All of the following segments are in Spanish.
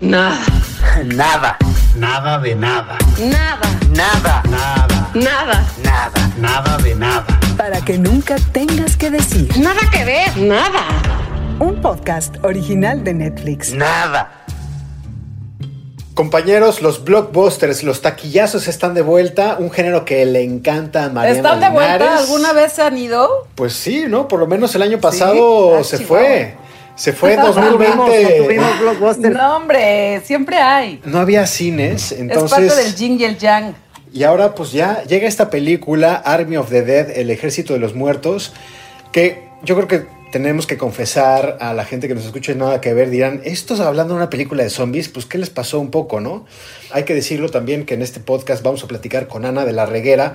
Nada. Nada. Nada de nada. Nada. Nada. Nada. Nada. Nada. Nada de nada. Para que nunca tengas que decir. Nada que ver. Nada. Un podcast original de Netflix. Nada. Compañeros, los blockbusters, los taquillazos están de vuelta, un género que le encanta a Mariana ¿Están de vuelta? ¿Alguna vez se han ido? Pues sí, ¿no? Por lo menos el año pasado Ah, se fue. Se fue en No tuvimos, 2020. no tuvimos blockbuster. No, hombre, siempre hay. No había cines, es parte del entonces... yin y el yang. Y ahora pues ya llega esta película, Army of the Dead, el ejército de los muertos, que yo creo que tenemos que confesar a la gente que nos escuche nada que ver, dirán, estos hablando de una película de zombies, pues ¿qué les pasó un poco, no? Hay que decirlo también que en este podcast vamos a platicar con Ana de la Reguera,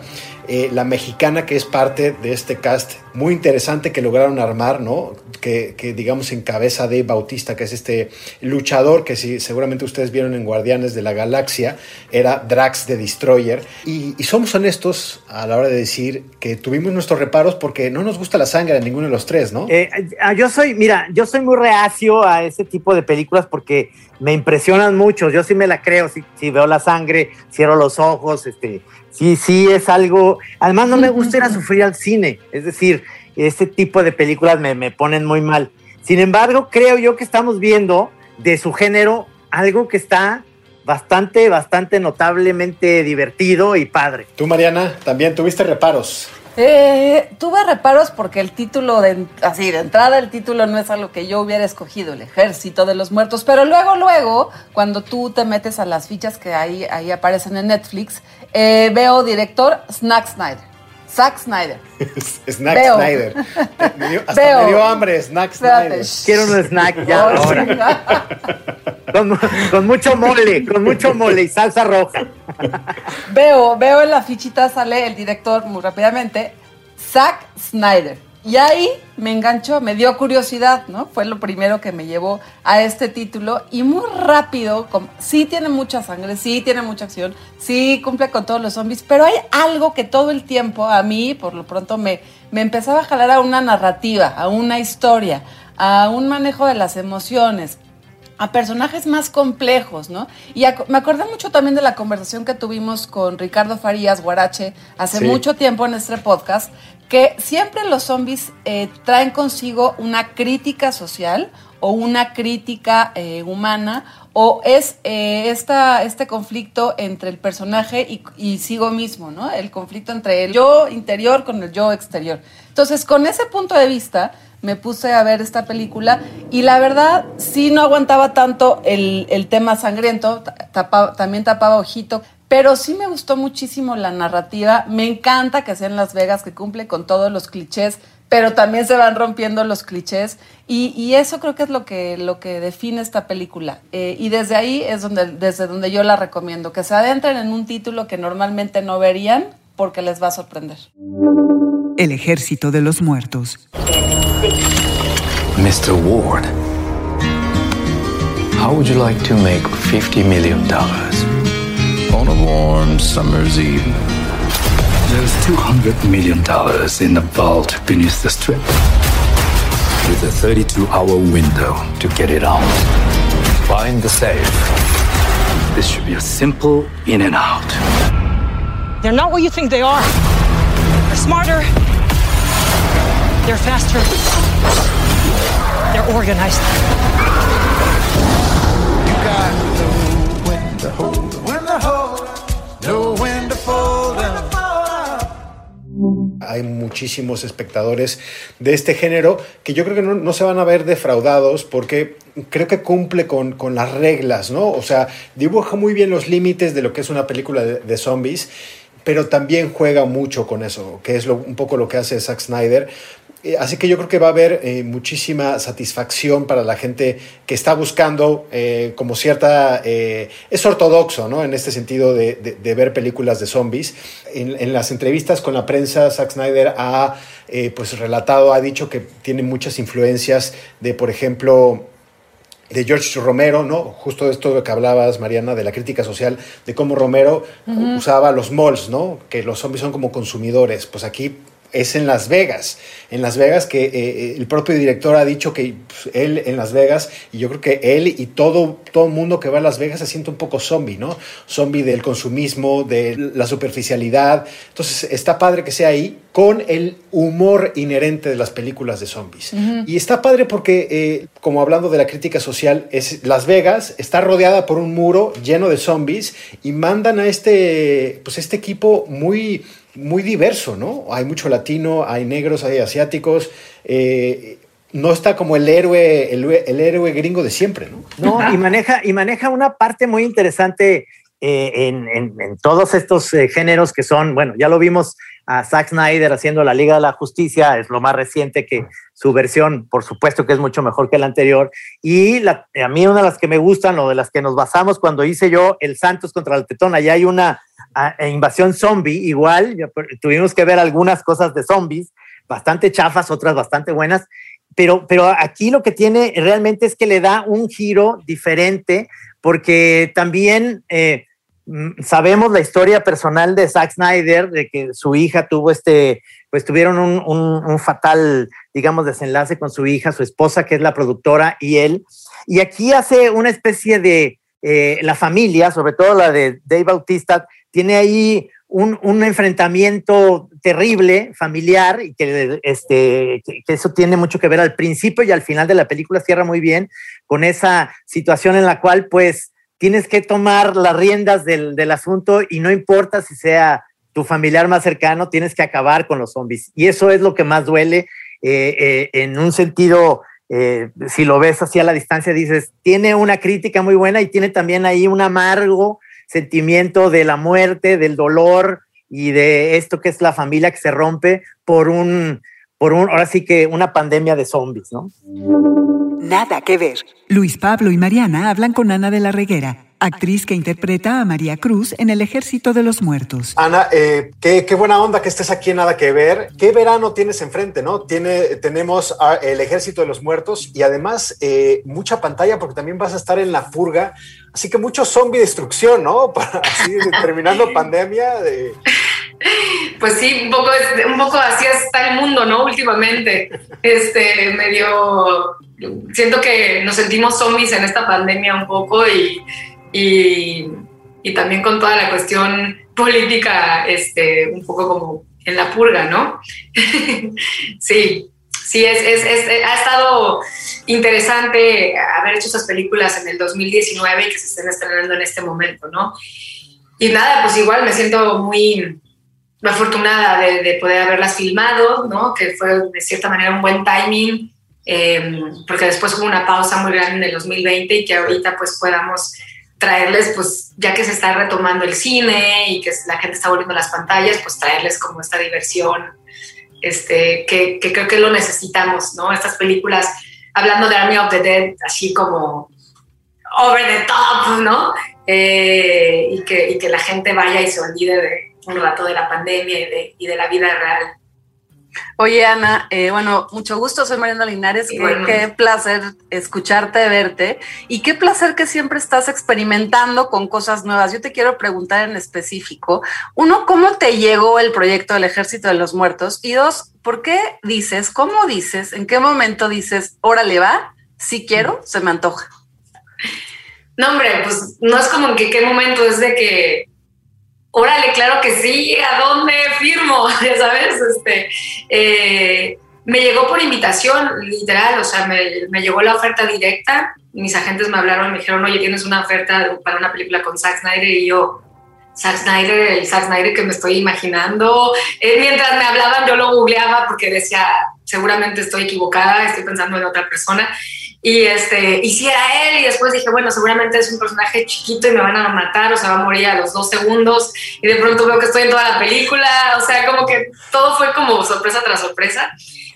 eh, la mexicana que es parte de este cast muy interesante que lograron armar, ¿no? Que, digamos encabeza Dave Bautista, que es este luchador que si, seguramente ustedes vieron en Guardianes de la Galaxia, era Drax de Destroyer. Y, y somos honestos a la hora de decir que tuvimos nuestros reparos porque no nos gusta la sangre de ninguno de los tres, ¿no? Eh, ah, yo soy, mira, yo soy muy reacio a ese tipo de películas porque me impresionan mucho. Yo sí me la creo, si, si veo la sangre, cierro los ojos, este, sí, sí es algo. Además, no me gusta ir a sufrir al cine. Es decir, este tipo de películas me, me ponen muy mal. Sin embargo, creo yo que estamos viendo de su género algo que está bastante, bastante notablemente divertido y padre. Tú, Mariana, también tuviste reparos. Eh, tuve reparos porque el título, de, así de entrada, el título no es algo que yo hubiera escogido, el ejército de los muertos, pero luego, luego, cuando tú te metes a las fichas que ahí, ahí aparecen en Netflix, eh, veo director Snack Snyder. Zack Snyder. Snack Veo. Snyder. Me dio- hasta Veo. me dio hambre, Snack Espérate. Snyder. Quiero un snack ya Oh, ahora. sí. Con, con mucho mole, con mucho mole y salsa roja. Veo, veo en la fichita sale el director muy rápidamente, Zack Snyder. Y ahí me enganchó, me dio curiosidad, ¿no? Fue lo primero que me llevó a este título y muy rápido, com- sí tiene mucha sangre, sí tiene mucha acción, sí cumple con todos los zombies, pero hay algo que todo el tiempo a mí, por lo pronto, me, me empezaba a jalar a una narrativa, a una historia, a un manejo de las emociones, a personajes más complejos, ¿no? Y ac- me acordé mucho también de la conversación que tuvimos con Ricardo Farías Guarache hace Sí. mucho tiempo en este podcast, que siempre los zombies eh, traen consigo una crítica social o una crítica eh, humana o es eh, esta, este conflicto entre el personaje y, y sigo mismo, ¿no? El conflicto entre el yo interior con el yo exterior. Entonces, con ese punto de vista, me puse a ver esta película y la verdad sí no aguantaba tanto el, el tema sangriento, ta- tapa- también tapaba ojito, pero sí me gustó muchísimo la narrativa, me encanta que sea en Las Vegas, que cumple con todos los clichés, pero también se van rompiendo los clichés y, y eso creo que es lo que, lo que define esta película Eh, y desde ahí es donde, desde donde yo la recomiendo, que se adentren en un título que normalmente no verían porque les va a sorprender. El ejército de los muertos. Mr. Ward, how would you like to make $50 million? On a warm summer's eve. There's $200 million in the vault beneath the strip. With a 32 hour window to get it out. Find the safe. This should be a simple in and out. They're not what you think they are. They're smarter. They're faster. They're organized. You got to know Hay muchísimos espectadores de este género que yo creo que no, se van a ver defraudados porque creo que cumple con, con las reglas, ¿no? O sea, dibuja muy bien los límites de lo que es una película de, zombies, pero también juega mucho con eso, que es un poco lo que hace Zack Snyder. Eh, Así que yo creo que va a haber eh, muchísima satisfacción para la gente que está buscando eh, como cierta... es ortodoxo, ¿no? En este sentido de, de- de ver películas de zombies. En, en las entrevistas con la prensa, Zack Snyder ha pues relatado, ha dicho que tiene muchas influencias de, por ejemplo, de George Romero, ¿no? Justo de esto que hablabas, Mariana, de la crítica social, de cómo Romero usaba los malls, ¿no? Que los zombies son como consumidores. Pues aquí es en Las Vegas. En Las Vegas, que eh, el propio director ha dicho que pues, él en Las Vegas, y yo creo que él y todo, todo el mundo que va a Las Vegas se siente un poco zombie, ¿no? Zombie del consumismo, de la superficialidad. Entonces, está padre que sea ahí con el humor inherente de las películas de zombies. Y está padre porque, eh, como hablando de la crítica social, es Las Vegas está rodeada por un muro lleno de zombies y mandan a este, pues este equipo muy muy diverso, ¿no? Hay mucho latino, hay negros, hay asiáticos. eh, no está como el héroe, el, el héroe gringo de siempre, ¿no? No, y maneja, y maneja una parte muy interesante eh, en, en- en todos estos eh, géneros que son, bueno, ya lo vimos a Zack Snyder haciendo la Liga de la Justicia, es lo más reciente que su versión, por supuesto que es mucho mejor que la anterior. Y la- a mí una de las que me gustan, o de las que nos basamos cuando hice yo el Santos contra el Tetón, allá hay una invasión zombie, igual, tuvimos que ver algunas cosas de zombies, bastante chafas, otras bastante buenas, pero, pero aquí lo que tiene realmente es que le da un giro diferente, porque también eh, mm, sabemos la historia personal de Zack Snyder, de que su hija tuvo este, pues tuvieron un, un- un fatal, digamos, desenlace con su hija, su esposa, que es la productora, y él. Y aquí hace una especie de, eh, la familia, sobre todo la de Dave Bautista, tiene ahí un, un enfrentamiento terrible, familiar, y que, este, que, eso tiene mucho que ver al principio y al final de la película, cierra muy bien con esa situación en la cual pues tienes que tomar las riendas del, del asunto y no importa si sea tu familiar más cercano, tienes que acabar con los zombies. Y eso es lo que más duele eh, eh, en un sentido, eh, si lo ves así a la distancia, dices, tiene una crítica muy buena y tiene también ahí un amargo sentimiento de la muerte, del dolor y de esto que es la familia que se rompe por un, por un, ahora sí que una pandemia de zombies, ¿no? Nada que ver. Luis Pablo y Mariana hablan con Ana de la Reguera, actriz que interpreta a María Cruz en El Ejército de los Muertos. Ana, eh, qué, qué buena onda que estés aquí en Nada que Ver. ¿Qué verano tienes enfrente, no? Tiene, tenemos a- el Ejército de los Muertos y además eh, mucha pantalla porque también vas a estar en la purga. Así que mucho zombie destrucción, ¿no? Para, así, terminando pandemia. de- Pues sí, un poco, un poco así está el mundo, ¿no? Últimamente, este, medio, siento que nos sentimos zombies en esta pandemia un poco y, y, y también con toda la cuestión política, este, un poco como en la purga, ¿no? sí, sí, es, es- es- ha estado interesante haber hecho esas películas en el 2019 y que se estén estrenando en este momento, ¿no? Y nada, pues igual me siento muy afortunada de, de poder haberlas filmado, ¿no? Que fue de cierta manera un buen timing, eh, porque después hubo una pausa muy grande en el 2020 y que ahorita pues podamos traerles, pues ya que se está retomando el cine y que la gente está volviendo a las pantallas, pues traerles como esta diversión, este, que, creo que lo necesitamos, ¿no? Estas películas, hablando de Army of the Dead, así como over the top, ¿no? Eh, y, que, la gente vaya y se olvide de un rato de la pandemia y de, y de la vida real. Oye, Ana, eh, bueno, mucho gusto, soy Mariana Linares. Qué, placer escucharte, verte y qué placer que siempre estás experimentando con cosas nuevas. Yo te quiero preguntar en específico, uno, ¿cómo te llegó el proyecto del Ejército de los Muertos? Y dos, ¿por qué dices, cómo dices, en qué momento dices, órale va, si quiero, se me antoja? No, hombre, pues no es como en que qué momento es de que, órale, claro que sí, ¿a dónde firmo? Ya sabes, este, eh, me llegó por invitación, literal, o sea, me, me llegó la oferta directa, mis agentes me hablaron, me dijeron, oye, tienes una oferta para una película con Zack Snyder y yo, Zack Snyder, el Zack Snyder que me estoy imaginando. Eh, mientras me hablaban, yo lo googleaba porque decía, seguramente estoy equivocada, estoy pensando en otra persona. Y, este, y si era él, y después dije, bueno, seguramente es un personaje chiquito y me van a matar, o sea, va a morir a los dos segundos, y de pronto veo que estoy en toda la película, o sea, como que todo fue como sorpresa tras sorpresa.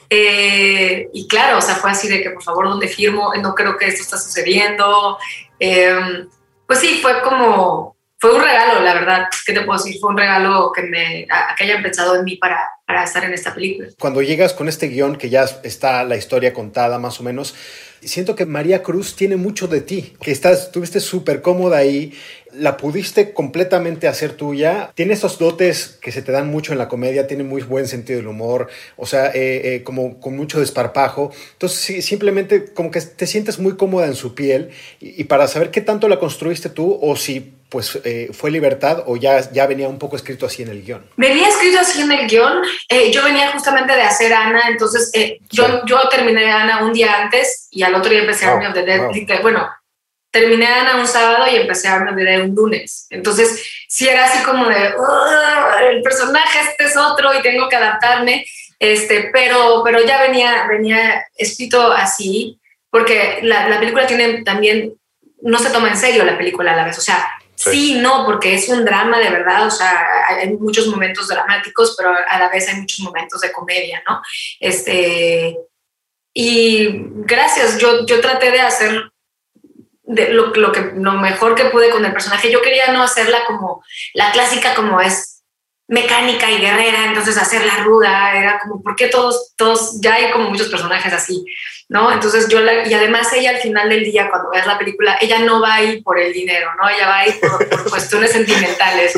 Eh, y claro, o sea, fue así de que por favor, ¿dónde firmo? No creo que esto está sucediendo. Eh, pues sí, fue como, fue un regalo, la verdad. ¿Qué te puedo decir? Fue un regalo que, me, a- que hayan pensado en mí para, para estar en esta película. Cuando llegas con este guion que ya está la historia contada más o menos, siento que María Cruz tiene mucho de ti, que estás, estuviste súper cómoda ahí. la pudiste completamente hacer tuya. Tiene esos dotes que se te dan mucho en la comedia, tiene muy buen sentido del humor, o sea, eh, eh, como con mucho desparpajo. Entonces, sí, simplemente como que te sientes muy cómoda en su piel y, y para saber qué tanto la construiste tú o si pues eh, fue libertad o ya, ya venía un poco escrito así en el guion. Venía escrito así en el guion. Eh, yo venía justamente de hacer Ana, entonces eh, yo, yo terminé Ana un día antes y al otro día empecé Wow, Army of the Dead. wow. Bueno, terminé Ana un sábado y empecé Army of the Dead un lunes. Entonces, sí era así como de, "Ugh, el personaje este es otro y tengo que adaptarme. Este, pero, pero ya venía, venía escrito así, porque la, la película tiene también, no se toma en serio la película a la vez. O sea, sí, no, porque es un drama de verdad. O sea, hay, muchos momentos dramáticos, pero a la vez hay muchos momentos de comedia, ¿no? Este, y gracias, yo, yo traté de hacer lo, lo, que, lo mejor que pude con el personaje. Yo quería no hacerla como la clásica, como es mecánica y guerrera, entonces hacerla ruda, era como, ¿por qué todos, todos, ya hay como muchos personajes así, ¿no? Entonces yo, la, y además ella al final del día, cuando veas la película, ella no va a ir por el dinero, ¿no? Ella va a ir por, por cuestiones sentimentales,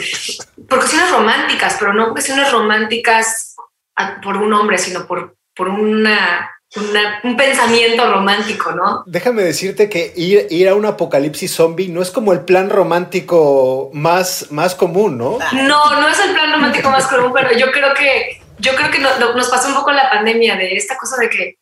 por cuestiones románticas, pero no cuestiones románticas a- por un hombre, sino por, por una, una- un pensamiento romántico, ¿no? Déjame decirte que ir, ir a un apocalipsis zombie no es como el plan romántico más, más común, ¿no? No, no es el plan romántico más común, pero yo creo que, yo creo que no- no- nos pasó un poco la pandemia de esta cosa de que,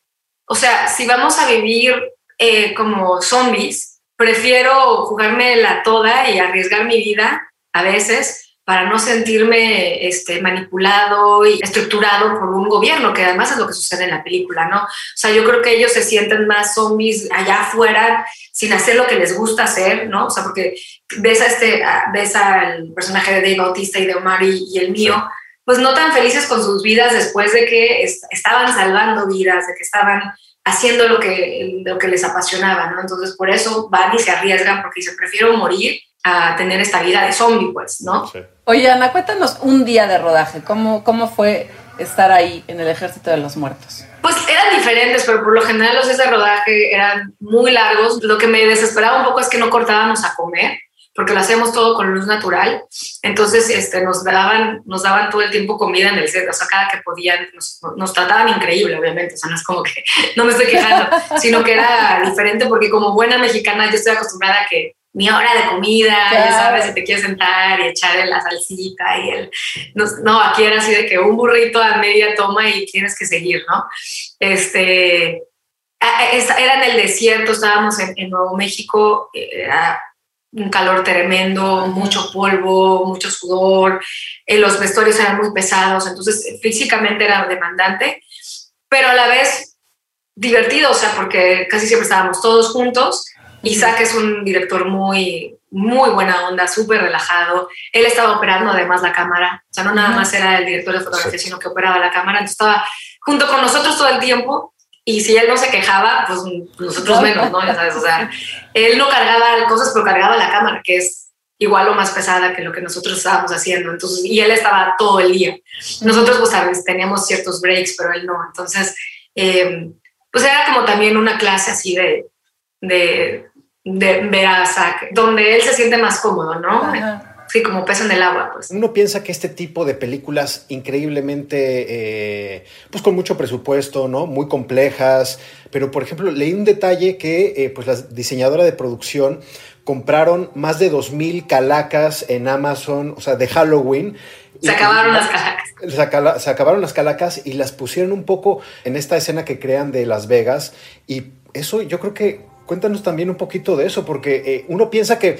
o sea, si vamos a vivir eh, como zombies, prefiero jugarme la toda y arriesgar mi vida a veces para no sentirme este, manipulado y estructurado por un gobierno, que además es lo que sucede en la película, ¿no? O sea, yo creo que ellos se sienten más zombies allá afuera sin hacer lo que les gusta hacer, ¿no? O sea, porque ves a este, ves al personaje de Dave Bautista y de Omar y, y el mío, pues no tan felices con sus vidas después de que est- estaban salvando vidas, de que estaban haciendo lo que, lo que les apasionaba, ¿no? Entonces por eso van y se arriesgan porque dicen, prefiero morir a tener esta vida de zombie, pues, ¿no? Oye, Ana, cuéntanos un día de rodaje. ¿Cómo, cómo fue estar ahí en el Ejército de los Muertos? Pues eran diferentes, pero por lo general los días de rodaje eran muy largos. Lo que me desesperaba un poco es que no cortábamos a comer, porque lo hacíamos todo con luz natural. Entonces este, nos, daban, nos daban todo el tiempo comida en el set, o sea, cada que podían, nos, nos trataban increíble, obviamente. O sea, no es como que no me estoy quejando, sino que era diferente porque como buena mexicana yo estoy acostumbrada a que mi hora de comida, ya Claro. sabes, si te quieres sentar y echarle la salsita y el... No, no, aquí era así de que un burrito a media toma y tienes que seguir, ¿no? Este, era en el desierto, estábamos en, en Nuevo México, era un calor tremendo, mucho polvo, mucho sudor, eh, los vestuarios eran muy pesados, entonces eh, físicamente era demandante, pero a la vez divertido, o sea, porque casi siempre estábamos todos juntos. Isaac es un director muy, muy buena onda, súper relajado. Él estaba operando además la cámara, o sea, no nada más era el director de fotografía, sino que operaba la cámara, entonces estaba junto con nosotros todo el tiempo y si él no se quejaba, pues nosotros menos, ¿no? Ya sabes, o sea, él no cargaba cosas, pero cargaba la cámara, que es igual o más pesada que lo que nosotros estábamos haciendo. Entonces, y él estaba todo el día. Nosotros, pues, sabes, teníamos ciertos breaks, pero él no. Entonces, eh, pues era como también una clase así de, de, de ver a Zach, donde él se siente más cómodo, ¿no? Ajá. Sí, como pez en el agua, pues. Uno piensa que este tipo de películas increíblemente, eh, pues con mucho presupuesto, ¿no? Muy complejas, pero por ejemplo, leí un detalle que eh, pues la diseñadora de producción compraron más de 2.000 calacas en Amazon, o sea, de Halloween. Se acabaron las calacas. Se, acala- se acabaron las calacas y las pusieron un poco en esta escena que crean de Las Vegas. Y eso yo creo que cuéntanos también un poquito de eso, porque eh, uno piensa que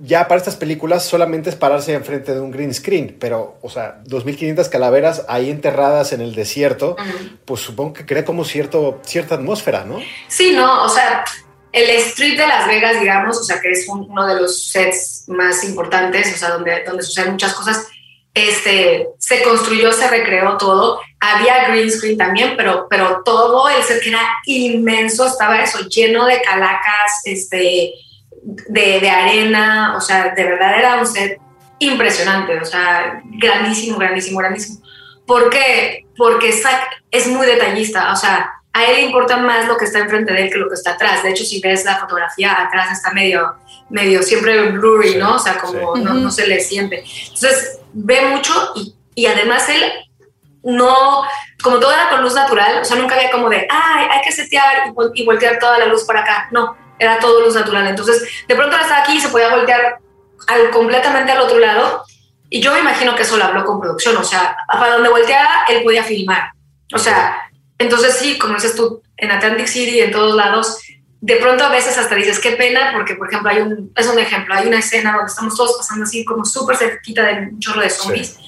ya para estas películas solamente es pararse enfrente de un green screen, pero, o sea, 2.500 calaveras ahí enterradas en el desierto, pues supongo que crea como cierto, cierta atmósfera, ¿no? Sí, no, o sea, el Street de Las Vegas, digamos, o sea, que es un- uno de los sets más importantes, o sea, donde, donde suceden muchas cosas, este, se construyó, se recreó todo. Había green screen también, pero, pero todo el set que era inmenso, estaba eso, lleno de calacas, este, de, de arena, o sea, de verdad era un set impresionante, o sea, grandísimo, grandísimo, grandísimo. ¿Por qué? Porque Zack es muy detallista, o sea, a él le importa más lo que está enfrente de él que lo que está atrás. De hecho, si ves la fotografía, atrás está medio, medio siempre blurry, Sí, ¿no? O sea, como sí. no, no se le siente. Entonces, ve mucho y, y además él no, como todo era con luz natural, o sea, nunca había como de, ay, hay que setear y, vol- y voltear toda la luz para acá. No, era todo luz natural. Entonces, de pronto estaba aquí y se podía voltear completamente al otro lado. Y yo me imagino que eso lo habló con producción, o sea, para donde volteara, él podía filmar. O sea, entonces sí, como dices tú, en Atlantic City, en todos lados, de pronto a veces hasta dices, qué pena, porque por ejemplo, hay un, es un ejemplo, hay una escena donde estamos todos pasando así como súper cerquita de un chorro de zombies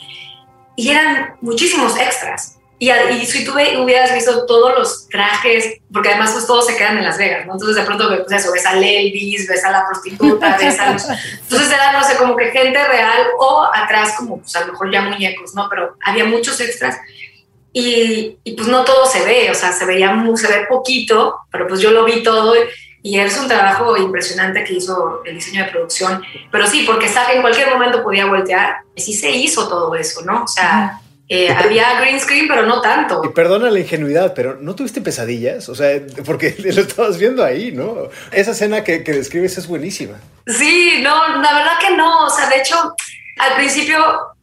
y eran muchísimos extras. Y, y si tú hubieras visto todos los trajes, porque además pues, todos se quedan en Las Vegas, ¿no? Entonces de pronto pues, eso, ves a Elvis, ves a la prostituta, ves a los... Entonces era, no sé, como que gente real o atrás como pues a lo mejor ya muñecos, ¿no? Pero había muchos extras y, y, pues no todo se ve, o sea, se veía muy, se ve poquito, pero pues yo lo vi todo y es un trabajo impresionante que hizo el diseño de producción, pero sí, porque Zack en cualquier momento podía voltear, y sí se hizo todo eso, ¿no? O sea, eh, había green screen, pero no tanto. Y perdona la ingenuidad, pero ¿no tuviste pesadillas? O sea, porque lo estabas viendo ahí, ¿no? Esa escena que, que describes es buenísima. Sí, no, la verdad que no. O sea, de hecho, al principio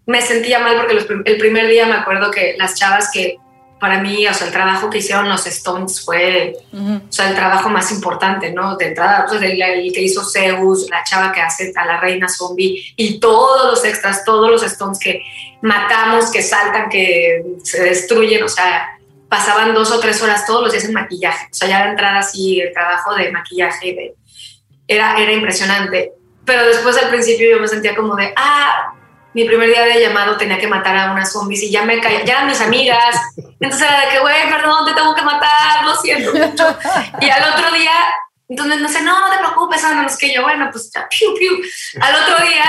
me sentía mal porque los el primer día me acuerdo que las chavas que para mí, o sea, el trabajo que hicieron los Stones fue, Ujú. o sea, el trabajo más importante, ¿no? De entrada, pues, el, el que hizo Zeus, la chava que hace a la reina zombie y todos los extras, todos los Stones que matamos, que saltan, que se destruyen, o sea, pasaban dos o tres horas todos los días en maquillaje. O sea, ya de entrada así, el trabajo de maquillaje de, era, era impresionante. Pero después al principio yo me sentía como de, ah, mi primer día de llamado tenía que matar a unas zombies y ya me caía, ya mis amigas. Entonces era de que, güey, perdón, te tengo que matar, lo siento mucho. Y al otro día, entonces no sé, no, no te preocupes, Ana, no es que yo, bueno, pues ya, piu, piu. Al otro día,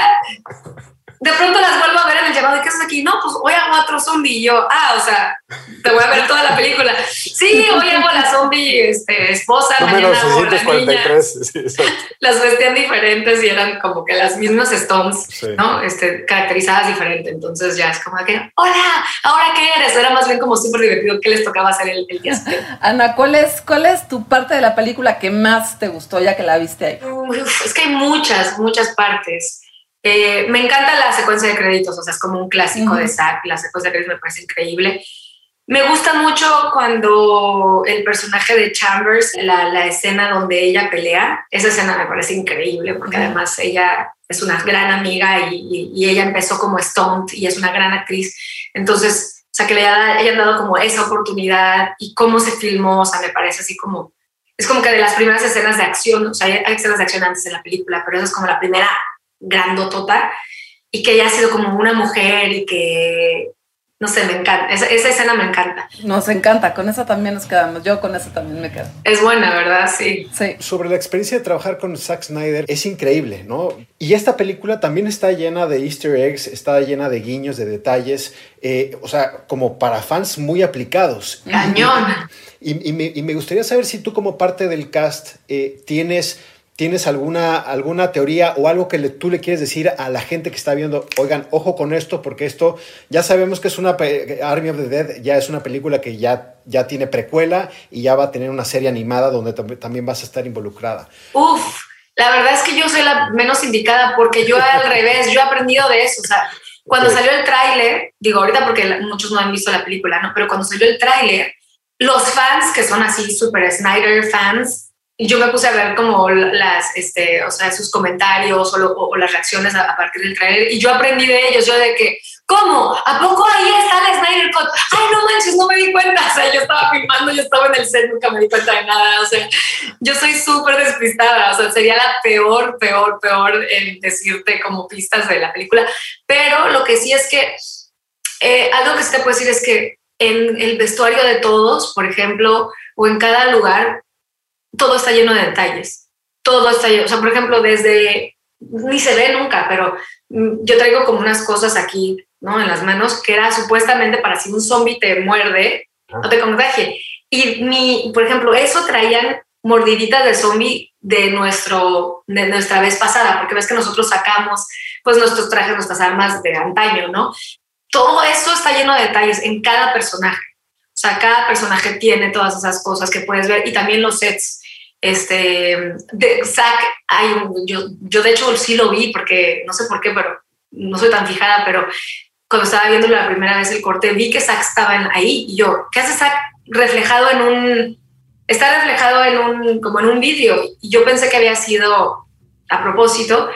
de pronto las vuelvo a ver en el llamado, ¿y qué haces aquí? No, pues hoy hago otro zombie. Y yo, ah, o sea, te voy a ver toda la película. Sí, hoy hago la zombie este, esposa, Número mañana hago la niña 643. Sí, las vestían diferentes y eran como que las mismas Stones, Sí. ¿no? Este, caracterizadas diferente. Entonces ya es como que, hola, ¿ahora qué eres? Era más bien como súper divertido que les tocaba hacer el, el día. Ana, ¿cuál es, ¿cuál es tu parte de la película que más te gustó ya que la viste ahí? Uf, es que hay muchas, muchas partes. Eh, me encanta la secuencia de créditos, o sea, es como un clásico de Zack, la secuencia de créditos me parece increíble. Me gusta mucho cuando el personaje de Chambers, la, la escena donde ella pelea, esa escena me parece increíble porque además ella es una gran amiga y, y- y ella empezó como stunt y es una gran actriz. Entonces, o sea, que le haya- hayan dado como esa oportunidad y cómo se filmó, o sea, me parece así como, es como que de las primeras escenas de acción, o sea, hay hay escenas de acción antes en la película, pero esa es como la primera grandotota y que ella ha sido como una mujer y que, no sé, me encanta, esa, esa escena me encanta. Nos encanta, con esa también nos quedamos. Yo con esa también me quedo. Es buena, ¿verdad? Sí. Sí. Sobre la experiencia de trabajar con Zack Snyder es increíble, ¿no? Y esta película también está llena de easter eggs, está llena de guiños, de detalles, eh, o sea, como para fans muy aplicados. Cañón. Y, y me, y me gustaría saber si tú como parte del cast eh, tienes, tienes alguna, alguna teoría o algo que le- tú le quieres decir a la gente que está viendo, oigan, ojo con esto, porque esto ya sabemos que es una, Army of the Dead ya es una película que ya, ya tiene precuela y ya va a tener una serie animada donde tam- también vas a estar involucrada. Uf, la verdad es que yo soy la menos indicada porque yo al revés, yo he aprendido de eso. O sea, cuando salió el tráiler, digo ahorita porque muchos no han visto la película, ¿no? Pero cuando salió el tráiler, los fans que son así super Snyder fans, y yo me puse a ver como las, este, o sea, sus comentarios o, lo- o- o las reacciones a, a partir del tráiler y yo aprendí de ellos, yo de que, ¿cómo? ¿A poco ahí está el Snyder Cut? Ay, no manches, no me di cuenta, o sea, yo estaba filmando, yo estaba en el set, nunca me di cuenta de nada, o sea, yo soy súper despistada, o sea, sería la peor, peor, peor en decirte como pistas de la película, pero lo que sí es que eh, algo que sí te puedo decir es que en el vestuario de todos, por ejemplo, o en cada lugar, todo está lleno de detalles, todo está lleno, o sea, por ejemplo, desde, ni se ve nunca, pero mm, yo traigo como unas cosas aquí, ¿no? En las manos, que era supuestamente para si un zombie te muerde, no te contagie. Y mi, por ejemplo, eso traían mordiditas de zombie de, nuestro, de nuestra vez pasada, porque ves que nosotros sacamos pues nuestros trajes, nuestras armas de antaño, ¿no? Todo eso está lleno de detalles en cada personaje. O sea, cada personaje tiene todas esas cosas que puedes ver y también los sets. Este, de Zack, hay un- yo, yo de hecho sí lo vi porque no sé por qué, pero no soy tan fijada, pero cuando estaba viendo la primera vez el corte, vi que Zack estaba ahí y yo, ¿qué hace Zack reflejado en un, está reflejado en un, como en un vídeo? Y yo pensé que había sido a propósito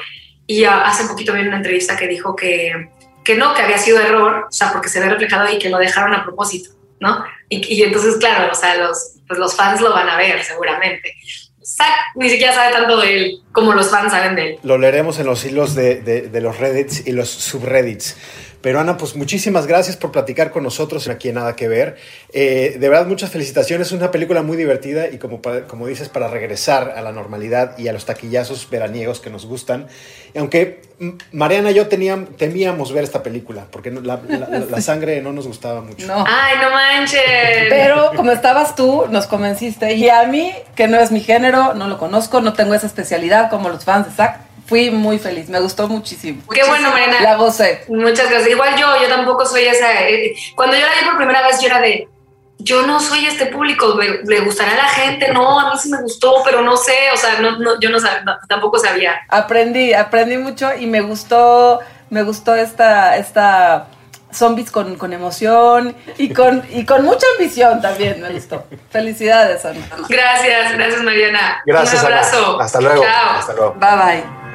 y hace poquito vi una entrevista que dijo que, que no, que había sido error, o sea, porque se ve reflejado y que lo dejaron a propósito, ¿no? Y, y entonces, claro, o sea, los, pues los fans lo van a ver seguramente. Zack ni siquiera sabe tanto de él como los fans saben de él. Lo leeremos en los hilos de, de- de los Reddits y los subreddits. Pero Ana, pues muchísimas gracias por platicar con nosotros aquí en Nada que Ver. Eh, de verdad, muchas felicitaciones. Es una película muy divertida y como, para- como dices, para regresar a la normalidad y a los taquillazos veraniegos que nos gustan. Y aunque Mariana y yo teníam- temíamos ver esta película, porque la- la- la sangre no nos gustaba mucho. No. ¡Ay, no manches! Pero como estabas tú, nos convenciste. Y a mí, que no es mi género, no lo conozco, no tengo esa especialidad como los fans de Zack, fui muy feliz. Me gustó muchísimo. Qué bueno, Mariana. La gocé. Muchas gracias. Igual yo, yo tampoco soy esa. eh, cuando yo la vi por primera vez, yo era de. Yo no soy este público, me- le gustará a la gente, no, a mí sí me gustó, pero no sé, o sea, no, no, yo no, tampoco sabía. Aprendí, aprendí mucho y me gustó, me gustó esta, esta zombies con, con emoción y con, y con mucha ambición también, me gustó. Felicidades, Ana. Gracias, gracias Mariana. Gracias, Un Ana. abrazo. Hasta luego. Chao. Hasta luego. Bye bye.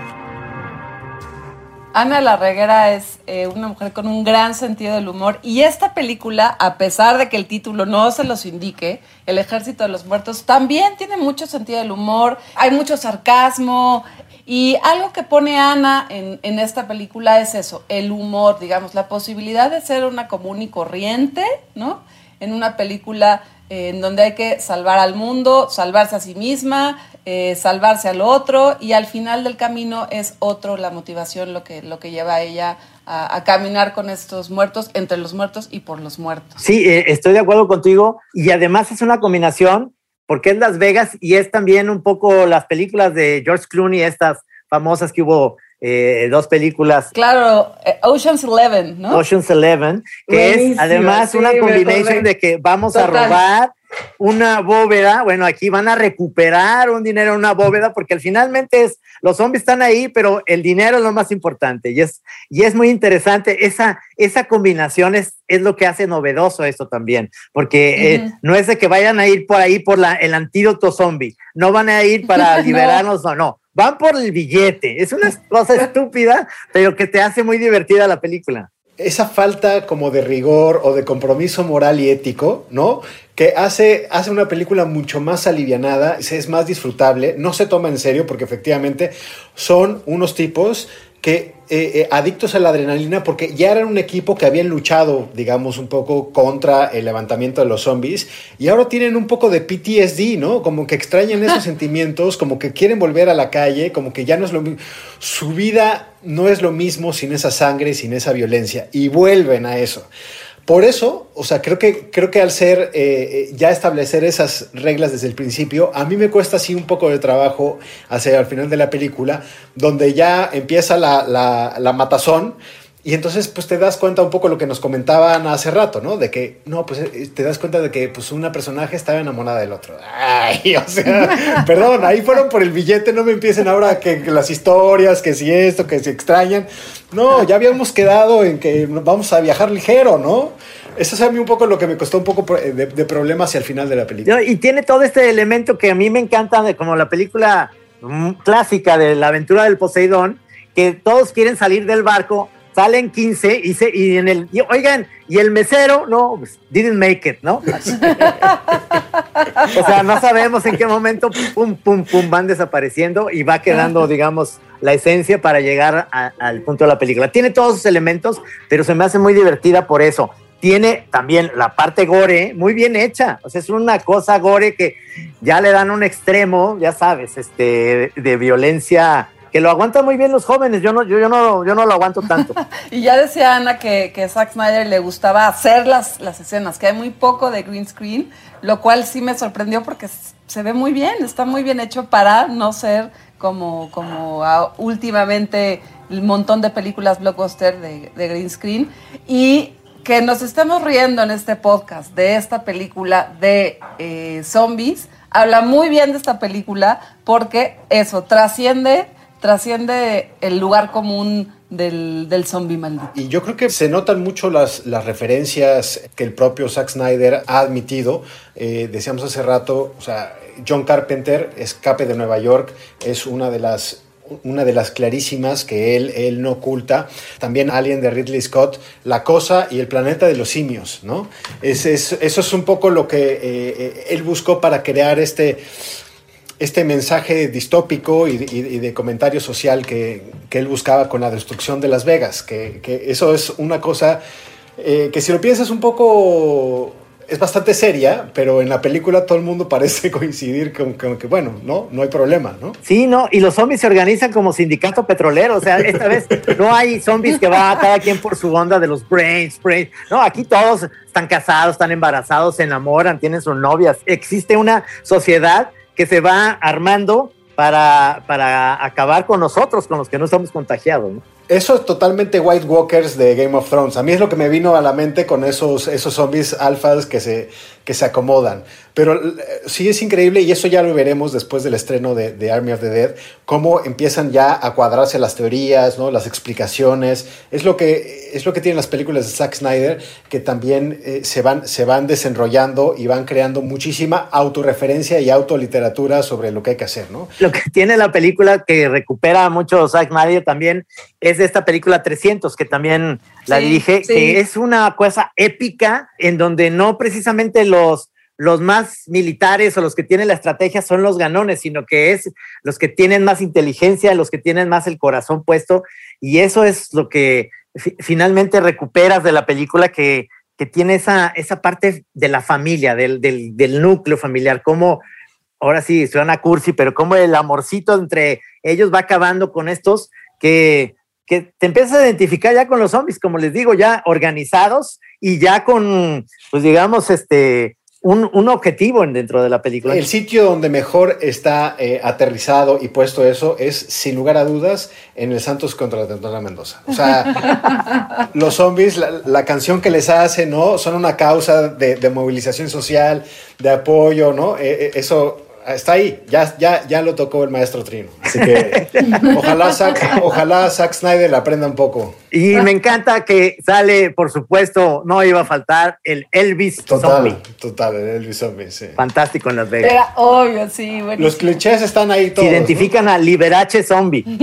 Ana la Reguera es eh, una mujer con un gran sentido del humor y esta película, a pesar de que el título no se los indique, El Ejército de los Muertos, también tiene mucho sentido del humor, hay mucho sarcasmo y algo que pone Ana en, esta película es eso, el humor, digamos, la posibilidad de ser una común y corriente, ¿no? En una película eh, en donde hay que salvar al mundo, salvarse a sí misma, eh, salvarse al otro y al final del camino es otro la motivación lo que, lo que lleva a ella a, a caminar con estos muertos, entre los muertos y por los muertos. Sí, eh, estoy de acuerdo contigo y además es una combinación porque es Las Vegas y es también un poco las películas de George Clooney, estas famosas que hubo, eh, dos películas, Claro, eh, Ocean's Eleven, ¿no? Ocean's Eleven, que es además sí, una combinación de que vamos a robar una bóveda, bueno, aquí van a recuperar un dinero en una bóveda porque al finalmente es, los zombies están ahí, pero el dinero es lo más importante y es, y es muy interesante, esa, esa combinación es, es lo que hace novedoso esto también, porque eh, no es de que vayan a ir por ahí por la, el antídoto zombie, no van a ir para No. liberarnos, no, no, van por el billete, es una cosa estúpida, pero que te hace muy divertida la película. Esa falta como de rigor o de compromiso moral y ético, ¿no? Que hace, hace una película mucho más alivianada, es más disfrutable, no se toma en serio porque efectivamente son unos tipos que eh, eh, adictos a la adrenalina porque ya eran un equipo que habían luchado, digamos, un poco contra el levantamiento de los zombies y ahora tienen un poco de PTSD, ¿no? Como que extrañan esos sentimientos, como que quieren volver a la calle, como que ya no es lo mismo. Su vida no es lo mismo sin esa sangre, sin esa violencia y vuelven a eso. Por eso, o sea, creo que, creo que al ser eh, eh, ya establecer esas reglas desde el principio, a mí me cuesta así un poco de trabajo hacia el final de la película, donde ya empieza la, la, la matazón. Y entonces, pues te das cuenta un poco lo que nos comentaban hace rato, ¿no? De que, no, pues eh, te das cuenta de que pues una personaje estaba enamorada del otro. Ay, o sea, perdón, ahí fueron por el billete, no me empiecen ahora que, que las historias, que si esto, que se extrañan. No, ya habíamos quedado en que vamos a viajar ligero, ¿no? Eso es a mí un poco lo que me costó un poco de, de problema hacia el final de la película. Y tiene todo este elemento que a mí me encanta, de como la película mm, clásica de la aventura del Poseidón, que todos quieren salir del barco, salen 15 y, se, y en el, y, oigan, y el mesero, no, pues, didn't make it, ¿no? o sea, no sabemos en qué momento, pum, pum, pum, van desapareciendo y va quedando, digamos, la esencia para llegar a- al punto de la película. Tiene todos sus elementos, pero se me hace muy divertida por eso. Tiene también la parte gore muy bien hecha. O sea, es una cosa gore que ya le dan un extremo, ya sabes, este, de, de violencia que lo aguantan muy bien los jóvenes. Yo no, yo, no, yo no lo aguanto tanto. Y ya decía Ana que, que Zack Snyder le gustaba hacer las, las escenas, que hay muy poco de green screen, lo cual sí me sorprendió porque se ve muy bien, está muy bien hecho para no ser como, como ah, últimamente el montón de películas blockbuster de, de green screen. Y que nos estemos riendo en este podcast de esta película de eh, zombies, habla muy bien de esta película porque eso trasciende, trasciende el lugar común del, del zombie maldito. Y yo creo que se notan mucho las, las referencias que el propio Zack Snyder ha admitido. Eh, decíamos hace rato, o sea, John Carpenter, Escape de Nueva York, es una de las una de las clarísimas que él, él no oculta. También Alien de Ridley Scott, La Cosa y el Planeta de los Simios, ¿no? Es, es- eso es un poco lo que eh, eh, él buscó para crear este, este mensaje distópico y, y- y de comentario social que, que él buscaba con la destrucción de Las Vegas, que, que eso es una cosa eh, que si lo piensas un poco es bastante seria, pero en la película todo el mundo parece coincidir con, con que, bueno, no, no hay problema, ¿no? Sí, no, y los zombies se organizan como sindicato petrolero, o sea, esta vez no hay zombies que va cada quien por su onda de los brains, brains. No, aquí todos están casados, están embarazados, se enamoran, tienen sus novias. Existe una sociedad que se va armando para, para acabar con nosotros, con los que no estamos contagiados. ¿no? Eso es totalmente White Walkers de Game of Thrones. A mí es lo que me vino a la mente con esos, esos zombies alfas que se, que se acomodan. Pero eh, sí es increíble, y eso ya lo veremos después del estreno de, Army of the Dead, cómo empiezan ya a cuadrarse las teorías, ¿no? las explicaciones. Es lo que, es lo que tienen las películas de Zack Snyder, que también eh, se, van, se van desenrollando y van creando muchísima autorreferencia y autoliteratura sobre lo que hay que hacer. ¿no? Lo que tiene la película que recupera mucho Zack Snyder también es de esta película 300, que también la Sí, dirige, sí. que es una cosa épica en donde no precisamente los, los más militares o los que tienen la estrategia son los ganones, sino que es los que tienen más inteligencia, los que tienen más el corazón puesto, y eso es lo que fi- finalmente recuperas de la película que, que tiene esa, esa parte de la familia, del, del, del núcleo familiar, como ahora sí, suena cursi, pero como el amorcito entre ellos va acabando con estos que, que te empiezas a identificar ya con los zombies, como les digo, ya organizados y ya con, pues digamos, este, un, un objetivo en- dentro de la película. El sitio donde mejor está eh, aterrizado y puesto eso es, sin lugar a dudas, en el Santos contra la Antonio Mendoza. O sea, los zombies, la, la canción que les hace, ¿no? Son una causa de, de movilización social, de apoyo, ¿no? Eh, eh, eso está ahí, ya, ya, ya lo tocó el maestro Trino. Así que ojalá Zack, ojalá Zack Snyder le aprenda un poco. Y me encanta que sale, por supuesto, no iba a faltar el Elvis Total, Zombie. total, el Elvis Zombie, sí. Fantástico en Las Vegas. Era obvio, sí, bueno. Los clichés están ahí Se todos. ¿no? identifican a Liberace Zombie.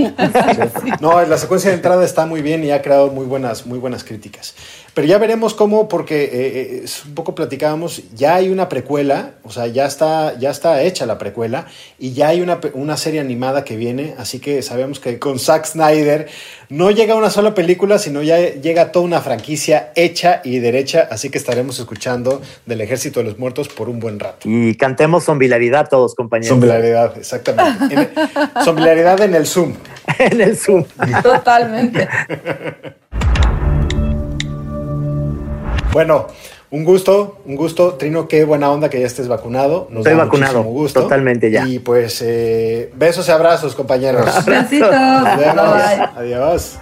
No, la secuencia de entrada está muy bien y ha creado muy buenas, muy buenas críticas. Pero ya veremos cómo, porque eh, eh, es un poco platicábamos, ya hay una precuela, o sea, ya está, ya está hecha la precuela y ya hay una, una serie animada que viene, así que sabemos que con Zack Snyder no llega una sola película, sino ya llega toda una franquicia hecha y derecha, así que estaremos escuchando del Ejército de los Muertos por un buen rato. Y cantemos zombilaridad todos, compañeros. Zombilaridad, exactamente. En- zombilaridad en el Zoom. en el Zoom. Totalmente. Bueno, un gusto, un gusto. Trino, qué buena onda que ya estés vacunado. Nos Estoy da vacunado, gusto. totalmente ya. Y pues eh, besos y abrazos, compañeros. Bye. Adiós.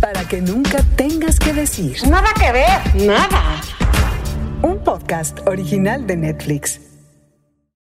Para que nunca tengas que decir. Nada que ver. Nada. Un podcast original de Netflix.